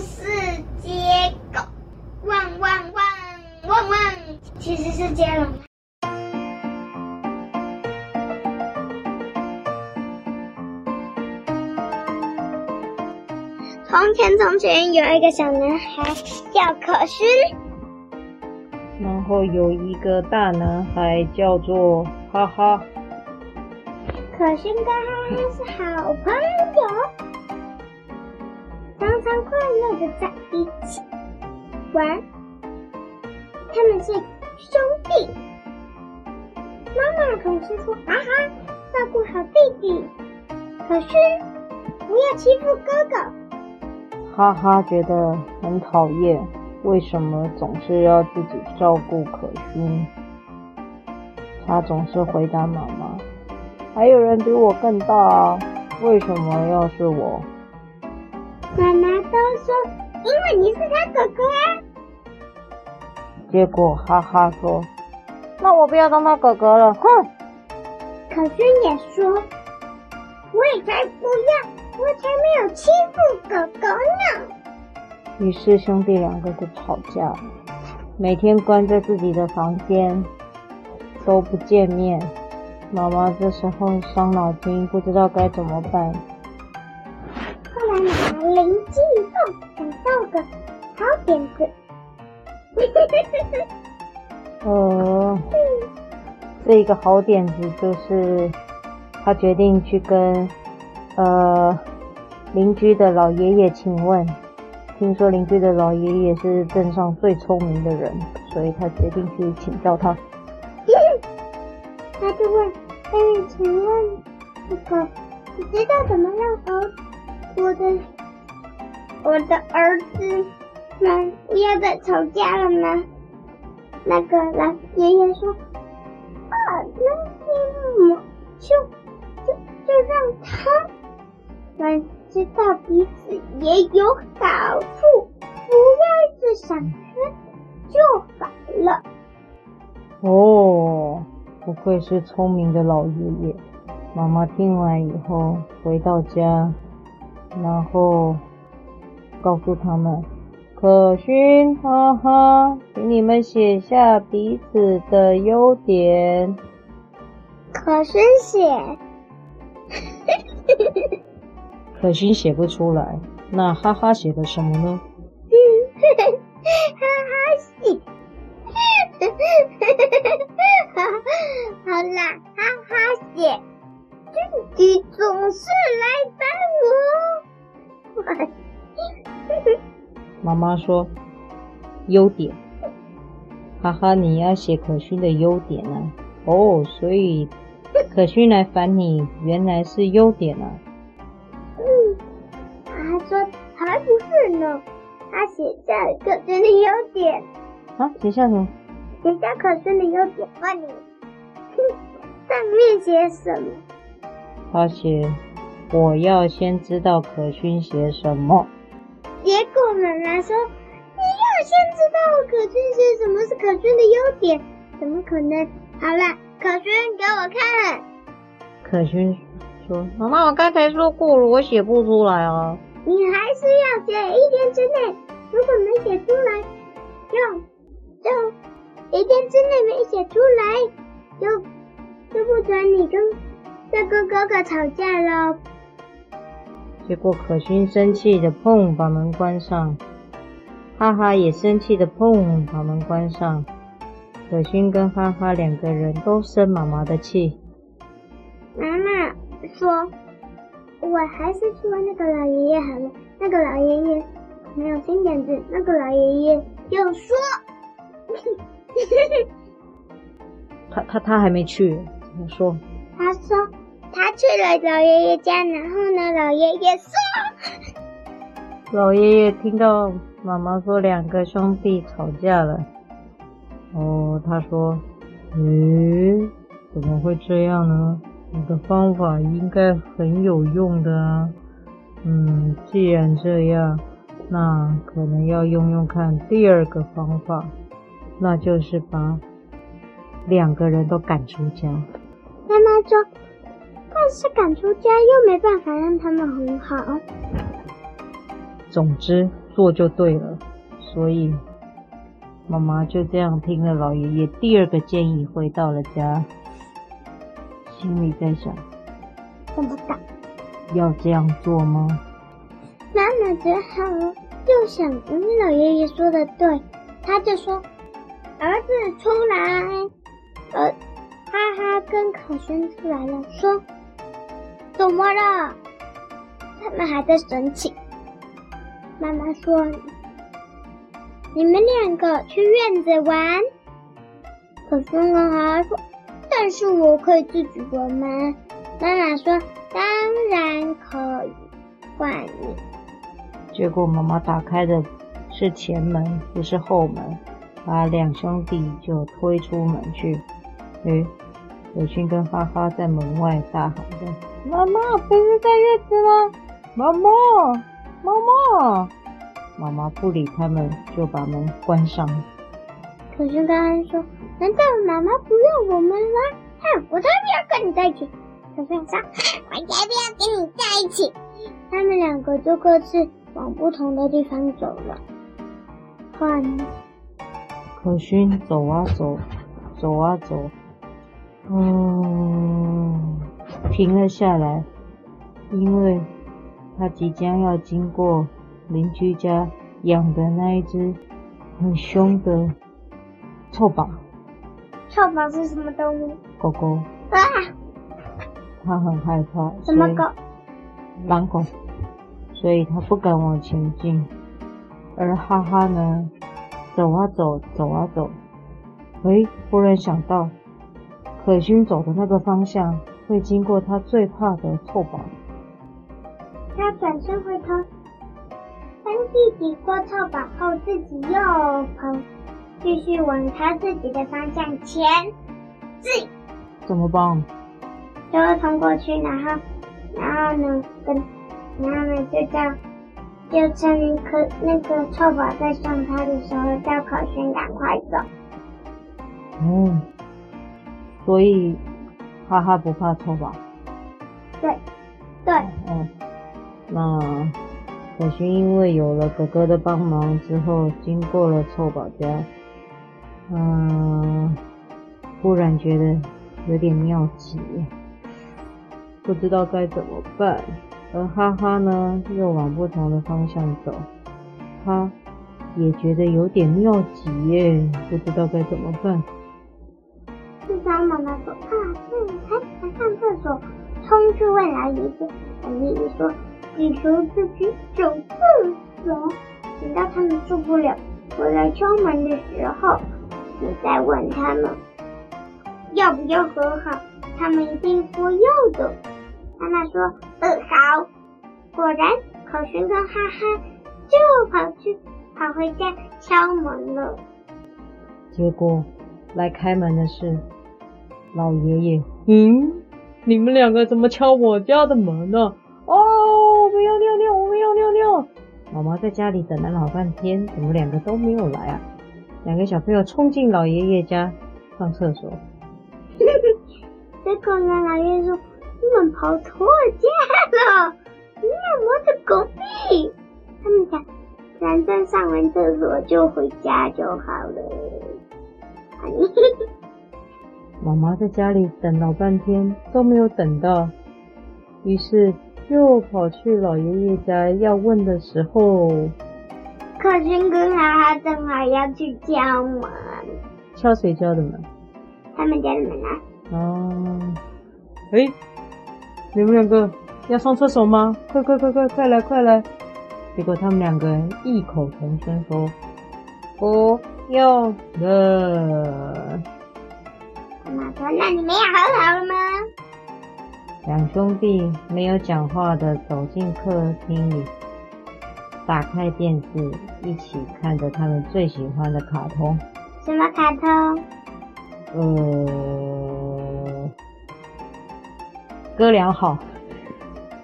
是接狗，汪汪汪汪汪，其实是接龙。从前从前有一个小男孩叫可勋，然后有一个大男孩叫做哈哈。可勋跟哈哈是好朋友。常常快乐的在一起玩，他们是兄弟。妈妈总是说：“哈哈，照顾好弟弟。”可勋，不要欺负哥哥。哈哈觉得很讨厌，为什么总是要自己照顾可勋？他总是回答妈妈：“还有人比我更大啊，为什么要是我？”妈妈都说，因为你是他哥哥啊。结果哈哈说：“那我不要当他哥哥了。”哼。可是也说：“我也才不要，我才没有欺负哥哥呢。”于是兄弟两个就吵架，每天关在自己的房间，都不见面。妈妈这时候伤脑筋，不知道该怎么办。个好点子。呃，这一个好点子就是，他决定去跟呃邻居的老爷爷请问。听说邻居的老爷爷是镇上最聪明的人，所以他决定去请教他。他就问：“哎，请问这个，你知道怎么让猴我的？”我的儿子们不要再吵架了吗？那个老爷爷说：“啊，那么就就就让他们知道彼此也有好处，不要一直想着就好了。”哦，不愧是聪明的老爷爷。妈妈听完以后回到家，然后。告诉他们，可勋，哈哈，请你们写下彼此的优点。可勋写，可勋写不出来，那哈哈写的什么呢？妈妈说：“优点，哈哈，你要写可勋的优点啊。哦，所以可勋来烦你，原来是优点啊。嗯，他说还不是呢，他写下可勋的优点。啊，写下什么？写下可勋的优点。问你，上面写什么？他写：我要先知道可勋写什么。结果妈妈说：“你要先知道可勋是什么是可勋的优点，怎么可能？”好了，可勋给我看。可勋说：“妈妈，我刚才说过了，我写不出来啊。”你还是要写，一天之内，如果没写出来，就就一天之内没写出来，就就不准你跟这个哥哥吵架了。结果可勋生气的砰把门关上，哈哈也生气的砰把门关上。可勋跟哈哈两个人都生妈妈的气。妈妈说：“我还是去问那个老爷爷好了。”那个老爷爷没有新点子。那个老爷爷又说：“他他他还没去，怎么说？”他说。他去了老爷爷家，然后呢，老爷爷说：“老爷爷听到妈妈说两个兄弟吵架了，哦，他说：‘嗯，怎么会这样呢？你的方法应该很有用的啊。嗯，既然这样，那可能要用用看第二个方法，那就是把两个人都赶出家。’妈妈说。”但是赶出家又没办法让他们很好。总之，做就对了。所以妈妈就这样听了老爷爷第二个建议，回到了家，心里在想：怎么办？要这样做吗？妈妈只好又想，嗯，老爷爷说的对，他就说：“儿子出来。”呃，哈哈跟考生出来了，说：“怎么了？”他们还在生气。妈妈说：“你们两个去院子玩。”可勋跟哈哈说：“但是我可以自己玩吗？”妈妈说：“当然可以，换你。”结果妈妈打开的是前门，不是后门，把两兄弟就推出门去。诶，可勋跟哈哈在门外大喊着：“妈妈不是在月子吗？妈妈，妈妈！”妈妈不理他们，就把门关上了。可勋跟哈哈说：“难道妈妈不要我们吗？哼，我才不要跟你在一起。”可勋说：“我才不要跟你在一起。”他们两个就各自往不同的地方走了。换可勋走啊走，走啊走。哦，停了下来，因为他即将要经过邻居家养的那一只很凶的臭宝。臭宝是什么动物？狗狗。啊！他很害怕。什么狗？狼狗。所以他不敢往前进。而哈哈呢，走啊走，走啊走。诶，忽然想到。可勋走的那个方向会经过他最怕的臭宝。他转身回头，当弟弟过臭宝后，自己又跑，继续往他自己的方向前进。怎么办？就会冲过去，然后，然后呢，跟，然后呢，就叫，就趁可那个臭宝在上他的时候，叫可勋赶快走。嗯。所以，哈哈不怕臭宝。对，对。嗯，那可勋因为有了哥哥的帮忙之后，经过了臭宝家，嗯，忽然觉得有点尿急，不知道该怎么办。而哈哈呢，又往不同的方向走，他也觉得有点尿急耶，不知道该怎么办。去问老爷爷。老爷爷说：“你说自己上厕所，等到他们受不了回来敲门的时候，你再问他们要不要和好。他们一定说要的。”妈妈说：“嗯，好。”果然，可勋跟哈哈就跑去跑回家敲门了。结果来开门的是。老爷爷，嗯，你们两个怎么敲我家的门呢？哦，我们要尿尿，我们要尿尿。妈妈在家里等了老半天，怎么两个都没有来啊？两个小朋友冲进老爷爷家上厕所。结果呢，老爷爷说：“你们跑错家了，你们摸着狗屁。”他们讲：“反正上完厕所就回家就好了。”妈妈在家里等老半天都没有等到，于是又跑去老爷爷家要问的时候，可勋跟哈哈正好要去敲门。敲谁家的门？他们家的门啊。哦，哎，你们两个要上厕所吗？快快快快快来快来！结果他们两个人异口同声说：“不用了。”妈妈说：“那你们要和好了吗？”两兄弟没有讲话的走进客厅里，打开电视，一起看着他们最喜欢的卡通。什么卡通？呃，哥俩好。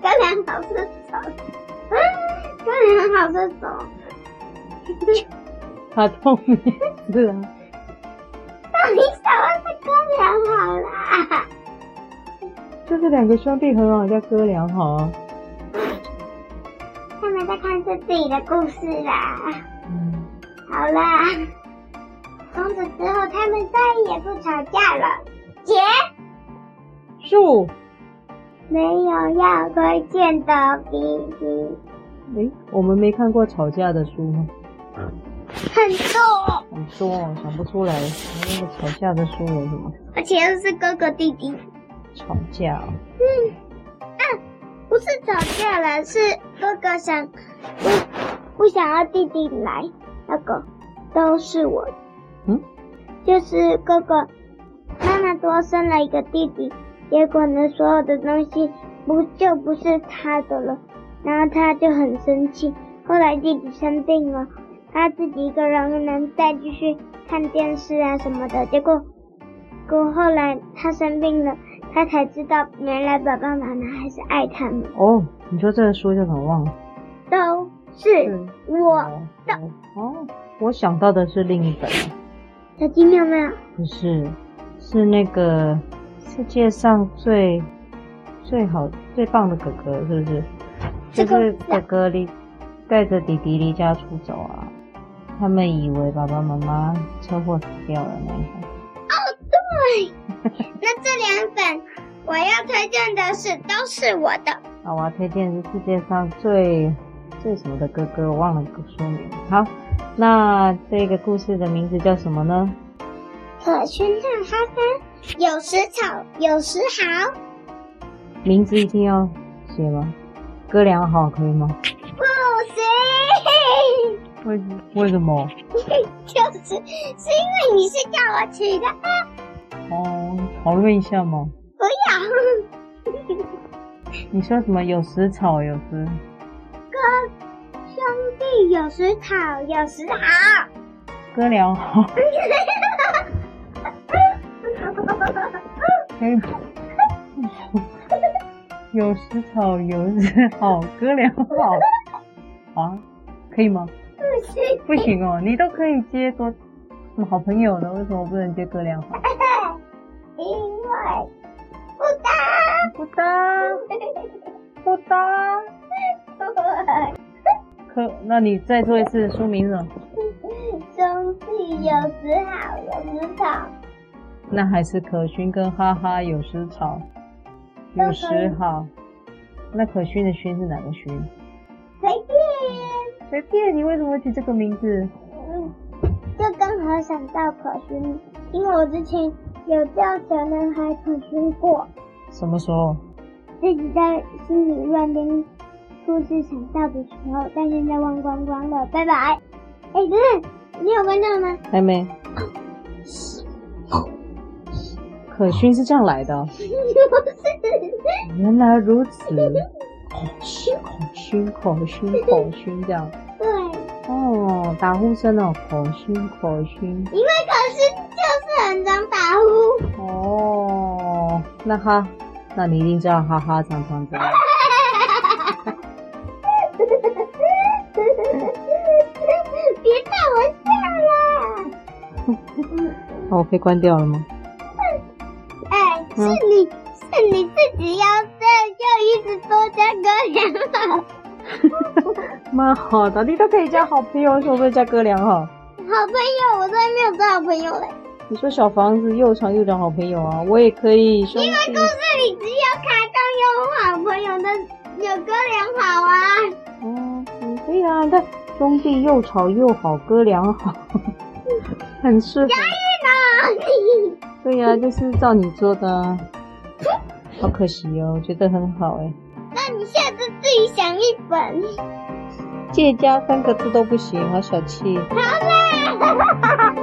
哥俩好是什么？哥俩好是什么？卡通名字啊。好啦？就是两个兄弟很好，叫哥俩好啊。他们们在看是自己的故事啦。嗯，好啦，从此之后他们再也不吵架了。结，树没有要推荐的弟弟。诶，我们没看过吵架的书吗？很多，很多，想不出来。那个吵架的书有什么？而且又是哥哥弟弟吵架。嗯，啊，不是吵架了，是哥哥想不不想要弟弟来，那个都是我。嗯，就是哥哥妈妈多生了一个弟弟，结果呢，所有的东西不就不是他的了，然后他就很生气。后来弟弟生病了。他自己一个人能再继续看电视啊什么的，结果，过后来他生病了，他才知道原来爸爸妈妈还是爱他们。哦，你说这个书叫什么忘了？都是我的。哦，我想到的是另一本。小鸡妙妙？不是，是那个世界上最最好最棒的哥哥，是不是？就是哥哥离带着弟弟离家出走啊。他们以为爸爸妈妈车祸死掉了那一种。哦，对，那这两本我要推荐的是都是我的。啊，我要推荐是世界上最最什么的哥哥，我忘了个书名。好，那这个故事的名字叫什么呢？可勋和哈哈，有时吵，有时好。名字一定要写吗？哥俩好可以吗？为为什么？就是是因为你是叫我取的啊。哦，讨论一下嘛。不要。你说什么？有时吵，有时。哥兄弟有时吵，有时好。哥俩好。可以。有时吵，有时好，哥俩好。啊，可以吗？不行哦，你都可以接多什么好朋友呢？为什么不能接哥俩好？因为不搭，不搭，不搭。可，那你再做一次书名是什么？兄弟有时好，有时吵。那还是可勋跟哈哈有时吵，有时好。那可勋的勋是哪个勋？随便。随便，你为什么会取这个名字？嗯，就刚好想到可勋，因为我之前有叫小男孩可勋过。什么时候？自己在心里乱编故事想到的时候，但现在忘光光了。拜拜。哎、欸，等等，你有关掉了吗？还没。可勋是这样来的。是原来如此。可勋，可勋，可勋，可勋，这样。对。哦，打呼声哦，可勋，可勋。因为可勋就是很常打呼。哦，那哈，那你一定知道哈哈常常这样。别带我笑啦。哦，我可以关掉了吗？哎、欸，是你，嗯、是你自己要。多加哥俩好，蛮好的，你都可以加好朋友，为什么不加哥俩好？好朋友，我都还没有做好朋友嘞。你说小房子又长又长好朋友啊，我也可以。因为故事里只有卡通有好朋友的，有哥俩好啊。哦，可以啊，但兄弟又吵又好，哥俩好，很适合。押韵呢？对呀、啊，就是照你做的。啊好可惜哦，我觉得很好哎。想一本。借家三个字都不行，好小气。好啦。